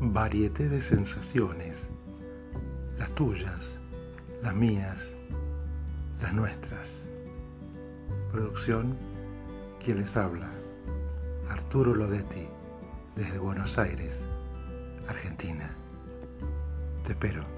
varieté de sensaciones, las tuyas, las mías, las nuestras. Producción, quien les habla, Arturo Lodetti, desde Buenos Aires, Argentina. Te espero.